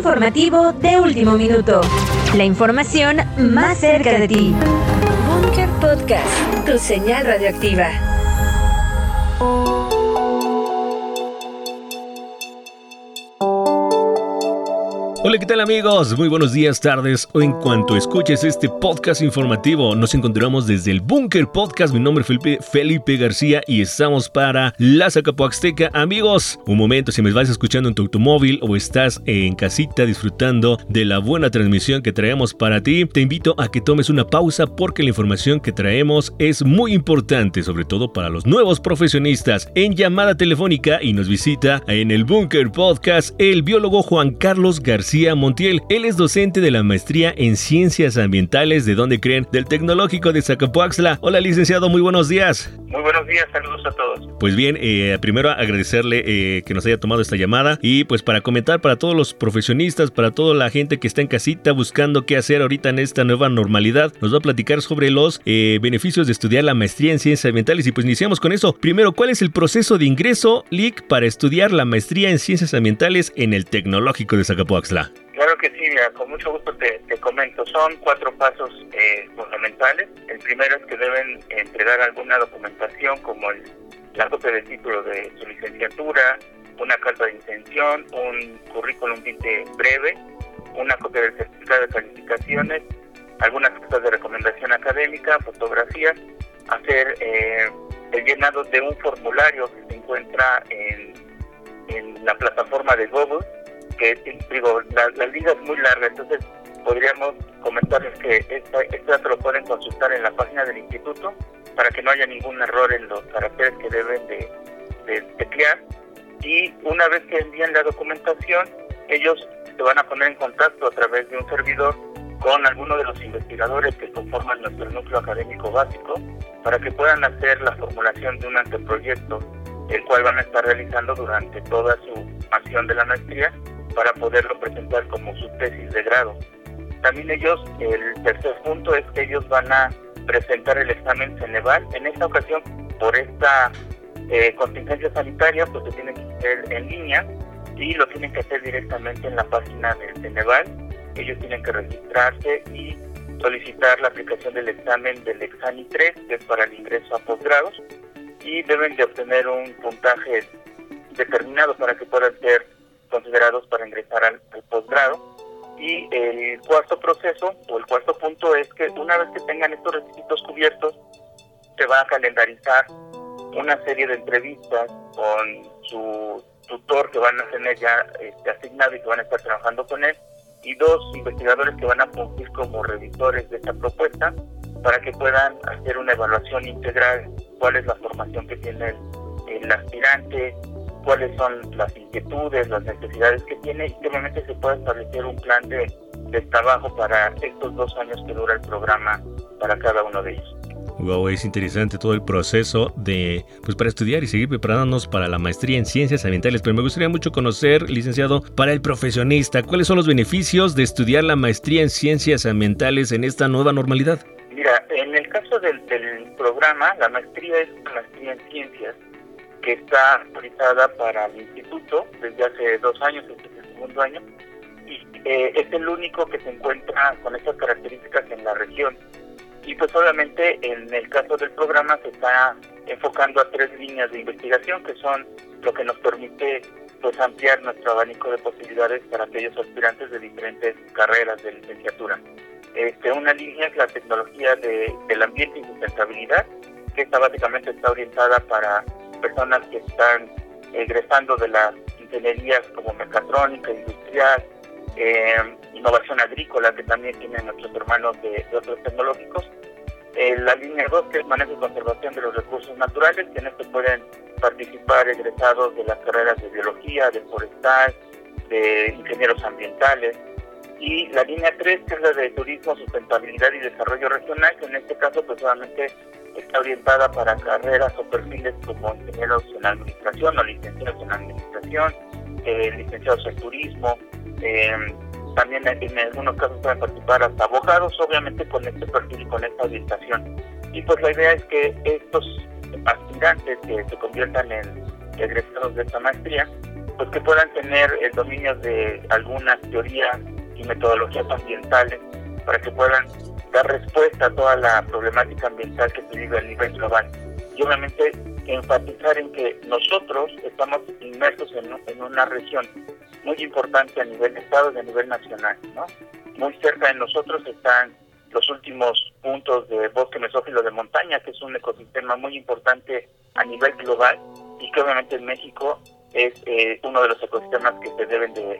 informativo de último minuto. La información más cerca de ti. Bunker Podcast, tu señal radioactiva. Hola, ¿qué tal amigos? Muy buenos días, tardes o en cuanto escuches este podcast informativo, nos encontramos desde el Bunker Podcast. Mi nombre es Felipe, Felipe García y estamos para la Zacapoaxteca. Amigos, un momento, si me vas escuchando en tu automóvil o estás en casita disfrutando de la buena transmisión que traemos para ti, te invito a que tomes una pausa porque la información que traemos es muy importante, sobre todo para los nuevos profesionistas. En llamada telefónica y nos visita en el Bunker Podcast el biólogo Juan Carlos García Montiel. Él es docente de la maestría en Ciencias Ambientales de donde creen del Tecnológico de Zacapuaxla. Hola licenciado, muy buenos días. Muy buenos días, saludos a todos. Pues bien, eh, primero agradecerle eh, que nos haya tomado esta llamada y pues para comentar para todos los profesionistas, para toda la gente que está en casita buscando qué hacer ahorita en esta nueva normalidad, nos va a platicar sobre los eh, beneficios de estudiar la maestría en Ciencias Ambientales y pues iniciamos con eso. Primero, ¿cuál es el proceso de ingreso, LIC, para estudiar la maestría en Ciencias Ambientales en el Tecnológico de Zacapuaxla? Claro que sí, mira, con mucho gusto te, comento. Son cuatro pasos eh, fundamentales. El primero es que deben entregar alguna documentación como el, la copia del título de su licenciatura, una carta de intención, un currículum vitae breve, una copia del certificado de calificaciones, algunas cartas de recomendación académica, fotografías, hacer eh, el llenado de un formulario que se encuentra en, en la plataforma de Google que digo, la, la, liga es muy larga, entonces podríamos comentarles que esta, esta lo pueden consultar en la página del instituto para que no haya ningún error en los caracteres que deben de, de. Y una vez que envíen la documentación, ellos se van a poner en contacto a través de un servidor con alguno de los investigadores que conforman nuestro núcleo académico básico para que puedan hacer la formulación de un anteproyecto, el cual van a estar realizando durante toda su acción de la maestría para poderlo presentar como su tesis de grado. También ellos, el tercer punto es que ellos van a presentar el examen Ceneval. En esta ocasión, por esta eh, contingencia sanitaria, pues se tiene que hacer en línea y lo tienen que hacer directamente en la página del Ceneval. Ellos tienen que registrarse y solicitar la aplicación del examen del Exani 3, que es para el ingreso a posgrados, y deben de obtener un puntaje determinado para que puedan ser considerados para ingresar al, posgrado. Y el cuarto proceso o el cuarto punto es que una vez que tengan estos requisitos cubiertos, se va a calendarizar una serie de entrevistas con su tutor que van a tener ya este, asignado y que van a estar trabajando con él, y dos investigadores que van a cumplir como revisores de esta propuesta para que puedan hacer una evaluación integral, cuál es la formación que tiene el aspirante, cuáles son las inquietudes, las necesidades que tiene y que obviamente se puede establecer un plan de, trabajo para estos dos años que dura el programa para cada uno de ellos. Wow, es interesante todo el proceso de, pues para estudiar y seguir preparándonos para la maestría en ciencias ambientales, pero me gustaría mucho conocer, licenciado, para el profesionista, ¿cuáles son los beneficios de estudiar la maestría en ciencias ambientales en esta nueva normalidad? Mira, en el caso del, del programa, la maestría es una maestría en ciencias que está autorizada para el instituto desde hace dos años, este es el segundo año, y eh, es el único que se encuentra con estas características en la región. Y pues obviamente en el caso del programa se está enfocando a tres líneas de investigación que son lo que nos permite pues ampliar nuestro abanico de posibilidades para aquellos aspirantes de diferentes carreras de licenciatura. Este, una línea es la tecnología de, del ambiente y sustentabilidad, que esta básicamente está orientada para personas que están egresando de las ingenierías como mecatrónica, industrial, eh, innovación agrícola, que también tienen nuestros hermanos de, otros tecnológicos. Eh, la línea 2, que es manejo y conservación de los recursos naturales, que en esto pueden participar egresados de las carreras de biología, de forestal, de ingenieros ambientales. Y la línea 3, que es la de turismo, sustentabilidad y desarrollo regional, que en este caso pues solamente está orientada para carreras o perfiles como ingenieros en administración o licenciados en administración, eh, licenciados en turismo, eh, también en, algunos casos pueden participar hasta abogados, obviamente con este perfil y con esta orientación. Y pues la idea es que estos aspirantes que se conviertan en egresados de esta maestría, pues que puedan tener el dominio de algunas teorías y metodologías ambientales para que puedan dar respuesta a toda la problemática ambiental que se vive a nivel global. Y obviamente enfatizar en que nosotros estamos inmersos en, una región muy importante a nivel de Estado y a nivel nacional. ¿no? Muy cerca de nosotros están los últimos puntos de bosque mesófilo de montaña, que es un ecosistema muy importante a nivel global y que obviamente en México es eh, uno de los ecosistemas que se deben de,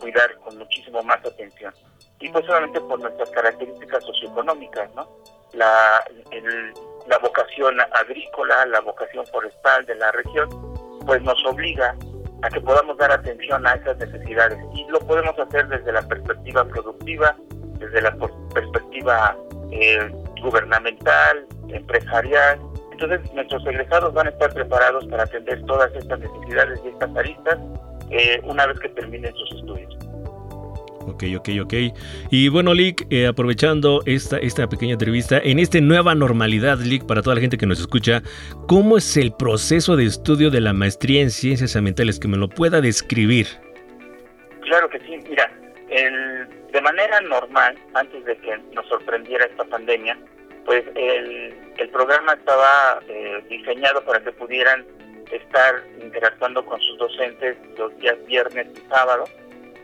cuidar con muchísimo más atención. Y pues obviamente por nuestras características socioeconómicas, ¿no? La, la vocación agrícola, la vocación forestal de la región, pues nos obliga a que podamos dar atención a esas necesidades. Y lo podemos hacer desde la perspectiva productiva, desde la perspectiva eh, gubernamental, empresarial. Entonces, nuestros egresados van a estar preparados para atender todas estas necesidades y estas aristas eh, una vez que terminen sus estudios. Ok, ok, ok. Y bueno, Lick, eh, aprovechando esta, esta pequeña entrevista, en esta nueva normalidad, Lick, para toda la gente que nos escucha, ¿cómo es el proceso de estudio de la maestría en ciencias ambientales? Que me lo pueda describir. Claro que sí, mira, de manera normal, antes de que nos sorprendiera esta pandemia, pues el, el programa estaba eh, diseñado para que pudieran estar interactuando con sus docentes los días viernes y sábado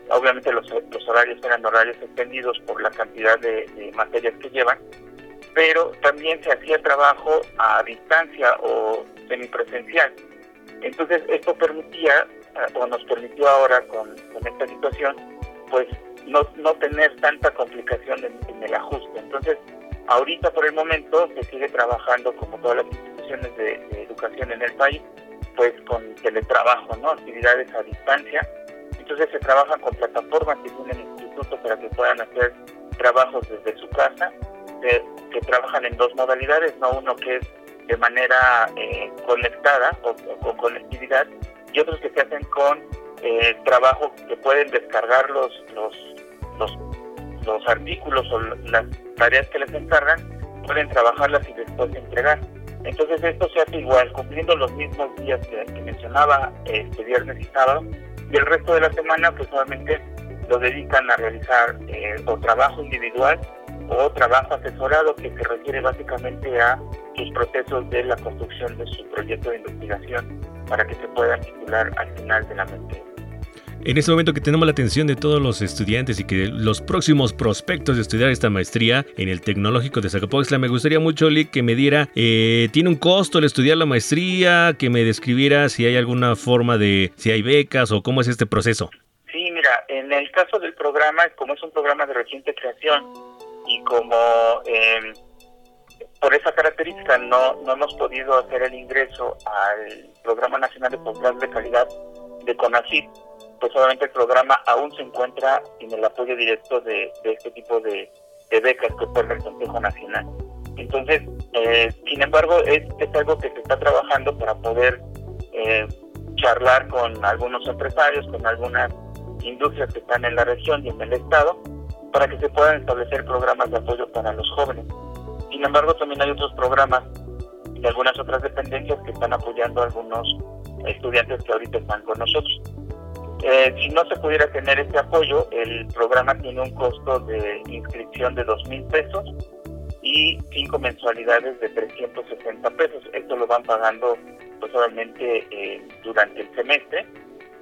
Obviamente los, los horarios eran horarios extendidos por la cantidad de, materias que llevan, pero también se hacía trabajo a distancia o semipresencial. Entonces esto permitía, eh, o nos permitió ahora con, esta situación, pues no, no tener tanta complicación en, el ajuste. Entonces, ahorita por el momento se sigue trabajando como todas las instituciones de, educación en el país, pues con teletrabajo, ¿no? Actividades a distancia entonces se trabajan con plataformas que tiene el instituto para que puedan hacer trabajos desde su casa, que trabajan en dos modalidades, no uno que es de manera eh, conectada o, con conectividad y otros que se hacen con eh, trabajo que pueden descargar los, los, los artículos o las tareas que les encargan, pueden trabajarlas y después entregar. Entonces esto se hace igual, cumpliendo los mismos días que, mencionaba este viernes y sábado, y el resto de la semana pues solamente lo dedican a realizar eh, o trabajo individual o trabajo asesorado que se refiere básicamente a sus procesos de la construcción de su proyecto de investigación para que se puedan titular al final de la maestría. En este momento que tenemos la atención de todos los estudiantes y que los próximos prospectos de estudiar esta maestría en el Tecnológico de Zacapoxtla, me gustaría mucho, Lick, que me diera, eh, ¿tiene un costo el estudiar la maestría? Que me describiera si hay alguna forma de, si hay becas o cómo es este proceso. Sí, mira, en el caso del programa, como es un programa de reciente creación y como em, por esa característica no, no hemos podido hacer el ingreso al Programa Nacional de Posgrado de Calidad de CONACYT, pues obviamente el programa aún se encuentra en el apoyo directo de, este tipo de, becas que otorga el Consejo Nacional. Entonces, eh, sin embargo, es, es, algo que se está trabajando para poder eh, charlar con algunos empresarios, con algunas industrias que están en la región y en el estado, para que se puedan establecer programas de apoyo para los jóvenes. Sin embargo, también hay otros programas de algunas otras dependencias que están apoyando a algunos estudiantes que ahorita están con nosotros. Eh, si no se pudiera tener este apoyo, el programa tiene un costo de inscripción de dos mil pesos y cinco mensualidades de 360 pesos. Esto lo van pagando pues eh, durante el semestre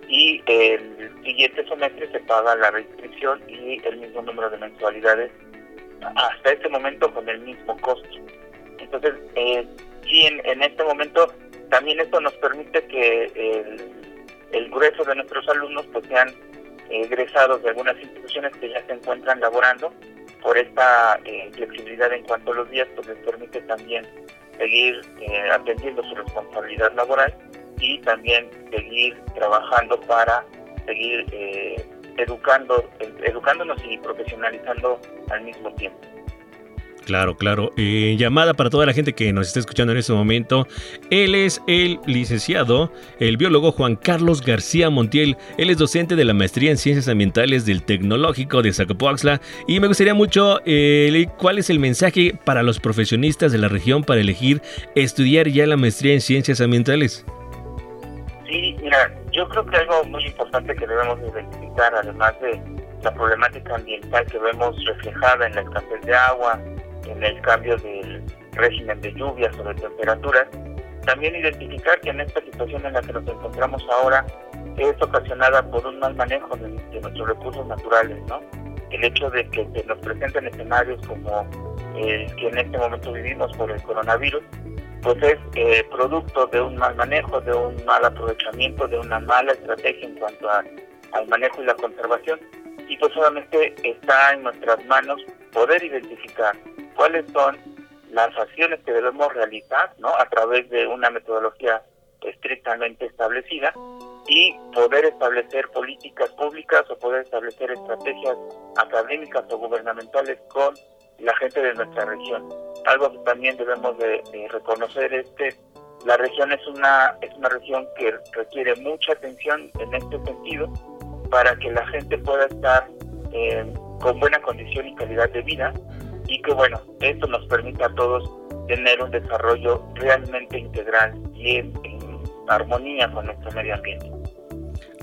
y el siguiente semestre se paga la reinscripción y el mismo número de mensualidades hasta este momento con el mismo costo. Entonces, eh, sí, en, en este momento también esto nos permite que el el grueso de nuestros alumnos pues sean egresados de algunas instituciones que ya se encuentran laborando por esta eh, flexibilidad en cuanto a los días pues les permite también seguir eh, atendiendo su responsabilidad laboral y también seguir trabajando para seguir eh, educando educándonos y profesionalizando al mismo tiempo. Claro, claro. Eh, llamada para toda la gente que nos está escuchando en este momento. Él es el licenciado, el biólogo Juan Carlos García Montiel. Él es docente de la maestría en Ciencias Ambientales del Tecnológico de Zacapoaxla. Y me gustaría mucho, eh, ¿cuál es el mensaje para los profesionistas de la región para elegir estudiar ya la maestría en Ciencias Ambientales? Sí, mira, yo creo que algo muy importante que debemos identificar, además de la problemática ambiental que vemos reflejada en la escasez de agua, en el cambio del régimen de lluvias o de temperaturas, también identificar que en esta situación en la que nos encontramos ahora es ocasionada por un mal manejo de, nuestros recursos naturales, ¿no? El hecho de que se nos presenten escenarios como el que en este momento vivimos por el coronavirus, pues es eh, producto de un mal manejo, de un mal aprovechamiento, de una mala estrategia en cuanto al manejo y la conservación. Y pues solamente está en nuestras manos poder identificar cuáles son las acciones que debemos realizar ¿no? a través de una metodología estrictamente establecida y poder establecer políticas públicas o poder establecer estrategias académicas o gubernamentales con la gente de nuestra región. Algo que también debemos de, reconocer es que la región es una, es una región que requiere mucha atención en este sentido para que la gente pueda estar eh, con buena condición y calidad de vida y que bueno, esto nos permite a todos tener un desarrollo realmente integral y en, armonía con nuestro medio ambiente.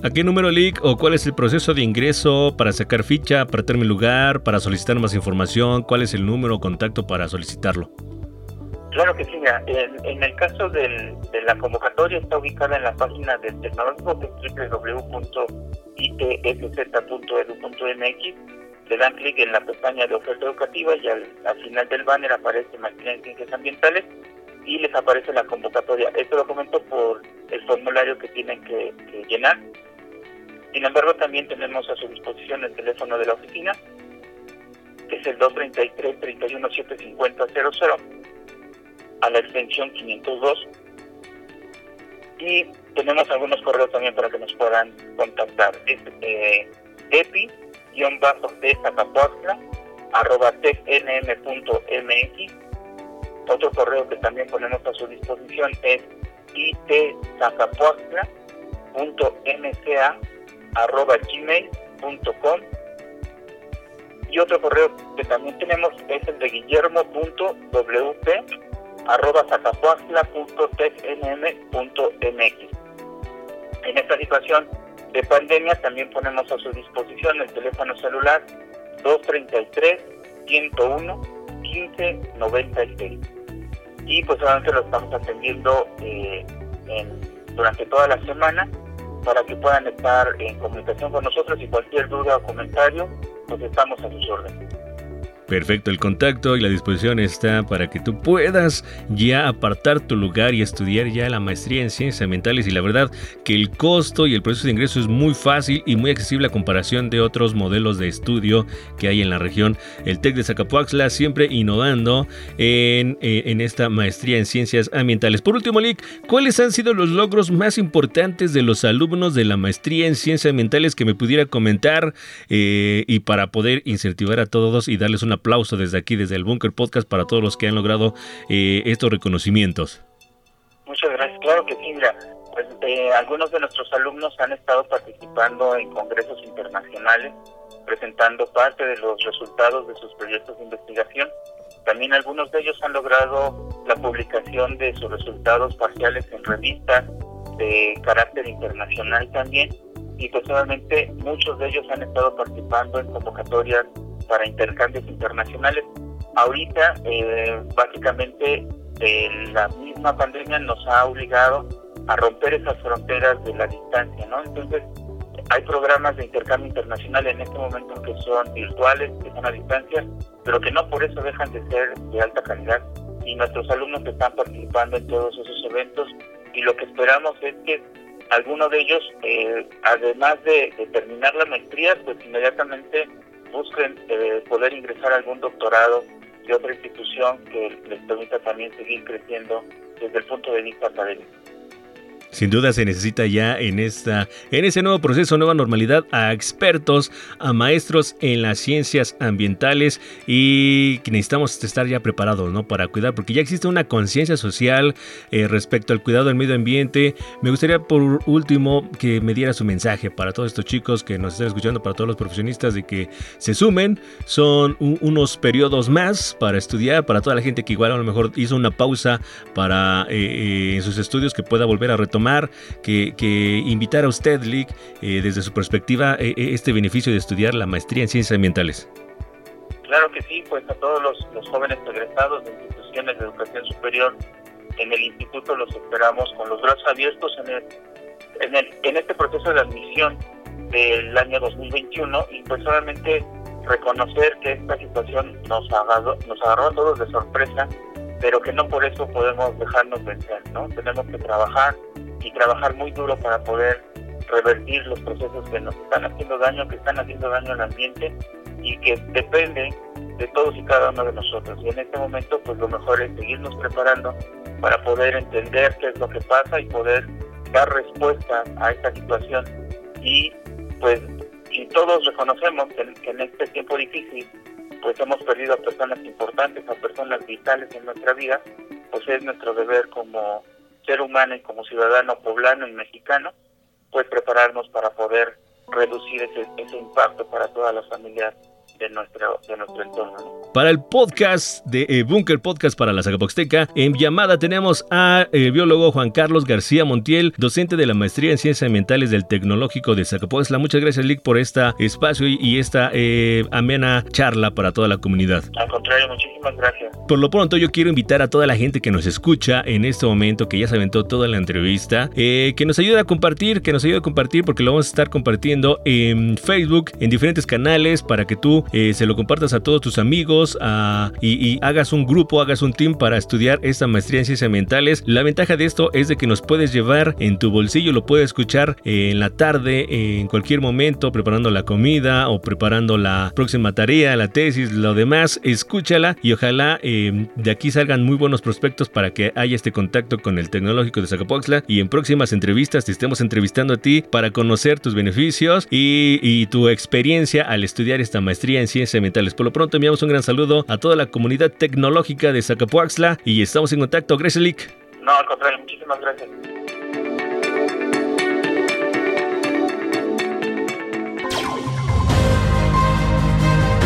¿A qué número LIC o cuál es el proceso de ingreso para sacar ficha, para tener lugar, para solicitar más información? ¿Cuál es el número o contacto para solicitarlo? Claro que sí, mira, en, el caso de la convocatoria está ubicada en la página del tecnológico que es le dan clic en la pestaña de oferta educativa y al, final del banner aparece Maestría en Ciencias Ambientales y les aparece la convocatoria. Este documento por el formulario que tienen que, llenar. Sin embargo, también tenemos a su disposición el teléfono de la oficina, que es el 233 3175000 a la extensión 502. Y tenemos algunos correos también para que nos puedan contactar. Es eh, EPI guion bajo de arroba tecnm.mx. Otro correo que también ponemos a su disposición es itzacapuazla.mca arroba gmail.com y otro correo que también tenemos es el de guillermo.wp arroba zacapuazla.tecnm.mx. En esta situación de pandemia, también ponemos a su disposición el teléfono celular 233-101-1596. Y pues solamente lo estamos atendiendo eh, durante toda la semana para que puedan estar en comunicación con nosotros y cualquier duda o comentario, pues estamos a sus órdenes. Perfecto, el contacto y la disposición está para que tú puedas ya apartar tu lugar y estudiar ya la maestría en ciencias ambientales y la verdad que el costo y el proceso de ingreso es muy fácil y muy accesible a comparación de otros modelos de estudio que hay en la región. El TEC de Zacapuaxla siempre innovando en, eh, en esta maestría en ciencias ambientales. Por último, Lick, ¿cuáles han sido los logros más importantes de los alumnos de la maestría en ciencias ambientales que me pudiera comentar eh, y para poder incentivar a todos y darles una aplauso desde aquí, desde el Bunker Podcast, para todos los que han logrado eh, estos reconocimientos. Muchas gracias. Claro que sí, mira, pues eh, algunos de nuestros alumnos han estado participando en congresos internacionales, presentando parte de los resultados de sus proyectos de investigación. También algunos de ellos han logrado la publicación de sus resultados parciales en revistas de carácter internacional también y personalmente muchos de ellos han estado participando en convocatorias para intercambios internacionales. Ahorita, eh, básicamente, la misma pandemia nos ha obligado a romper esas fronteras de la distancia, ¿no? Entonces, hay programas de intercambio internacional en este momento que son virtuales, que son a distancia, pero que no por eso dejan de ser de alta calidad. Y nuestros alumnos están participando en todos esos eventos y lo que esperamos es que algunos de ellos, eh, además de, de terminar la maestría, pues inmediatamente busquen eh, poder ingresar a algún doctorado de otra institución que les permita también seguir creciendo desde el punto de vista académico. Sin duda se necesita ya en esta en ese nuevo proceso, nueva normalidad a expertos, a maestros en las ciencias ambientales y que necesitamos estar ya preparados, ¿no? Para cuidar, porque ya existe una conciencia social eh, respecto al cuidado del medio ambiente. Me gustaría por último que me diera su mensaje para todos estos chicos que nos están escuchando, para todos los profesionistas de que se sumen. Son unos periodos más para estudiar, para toda la gente que igual a lo mejor hizo una pausa para eh, eh, sus estudios que pueda volver a retomar tomar que, invitar a usted, Lick, eh, desde su perspectiva, eh, eh, este beneficio de estudiar la maestría en ciencias ambientales? Claro que sí, pues a todos los, jóvenes egresados de instituciones de educación superior en el instituto los esperamos con los brazos abiertos en, en, el, en este proceso de admisión del año 2021 y pues solamente reconocer que esta situación nos agarró, nos agarró a todos de sorpresa, pero que no por eso podemos dejarnos vencer, ¿no? Tenemos que trabajar y trabajar muy duro para poder revertir los procesos que nos están haciendo daño, que están haciendo daño al ambiente y que dependen de todos y cada uno de nosotros. Y en este momento, pues lo mejor es seguirnos preparando para poder entender qué es lo que pasa y poder dar respuesta a esta situación y pues y todos reconocemos que, en este tiempo difícil pues hemos perdido a personas importantes, a personas vitales en nuestra vida, pues es nuestro deber como ser humano y como ciudadano poblano y mexicano, pues prepararnos para poder reducir ese, ese impacto para todas las familias de nuestro, de nuestro entorno. Para el podcast de eh, Bunker Podcast para la Zacapoxteca, en llamada tenemos a el eh, biólogo Juan Carlos García Montiel, docente de la maestría en Ciencias Ambientales del Tecnológico de Zacapoxtla. Muchas gracias, Lick, por este espacio y, esta eh, amena charla para toda la comunidad. Al contrario, muchísimas gracias. Por lo pronto, yo quiero invitar a toda la gente que nos escucha en este momento, que ya se aventó toda la entrevista, que nos ayude a compartir, que nos ayude a compartir, porque lo vamos a estar compartiendo en Facebook, en diferentes canales, para que tú eh, se lo compartas a todos tus amigos y, hagas un grupo, hagas un team para estudiar esta maestría en ciencias ambientales. La ventaja de esto es de que nos puedes llevar en tu bolsillo, lo puedes escuchar en la tarde, en cualquier momento, preparando la comida o preparando la próxima tarea, la tesis, lo demás. Escúchala y ojalá eh, de aquí salgan muy buenos prospectos para que haya este contacto con el tecnológico de Zacapoxtla y en próximas entrevistas te estemos entrevistando a ti para conocer tus beneficios y, y tu experiencia al estudiar esta maestría en ciencias ambientales. Por lo pronto enviamos un gran saludo a toda la comunidad tecnológica de Zacapuaxla y estamos en contacto. Gracias, Lick. No, al contrario, muchísimas gracias.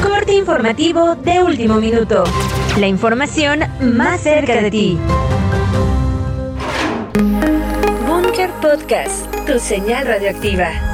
Corte informativo de último minuto. La información más cerca de ti. Bunker Podcast, tu señal radioactiva.